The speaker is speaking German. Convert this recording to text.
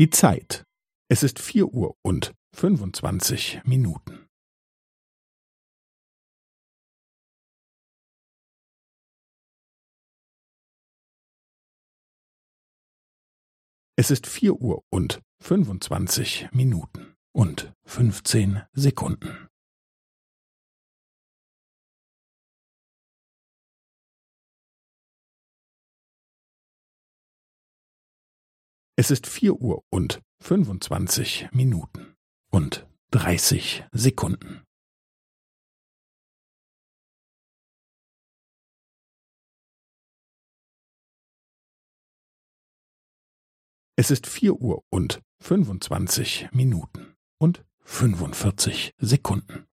Die Zeit. Es ist vier Uhr und fünfundzwanzig Minuten. Es ist vier Uhr und fünfundzwanzig Minuten und fünfzehn Sekunden. Es ist vier Uhr und fünfundzwanzig Minuten und dreißig Sekunden. Es ist vier Uhr und fünfundzwanzig Minuten und fünfundvierzig Sekunden.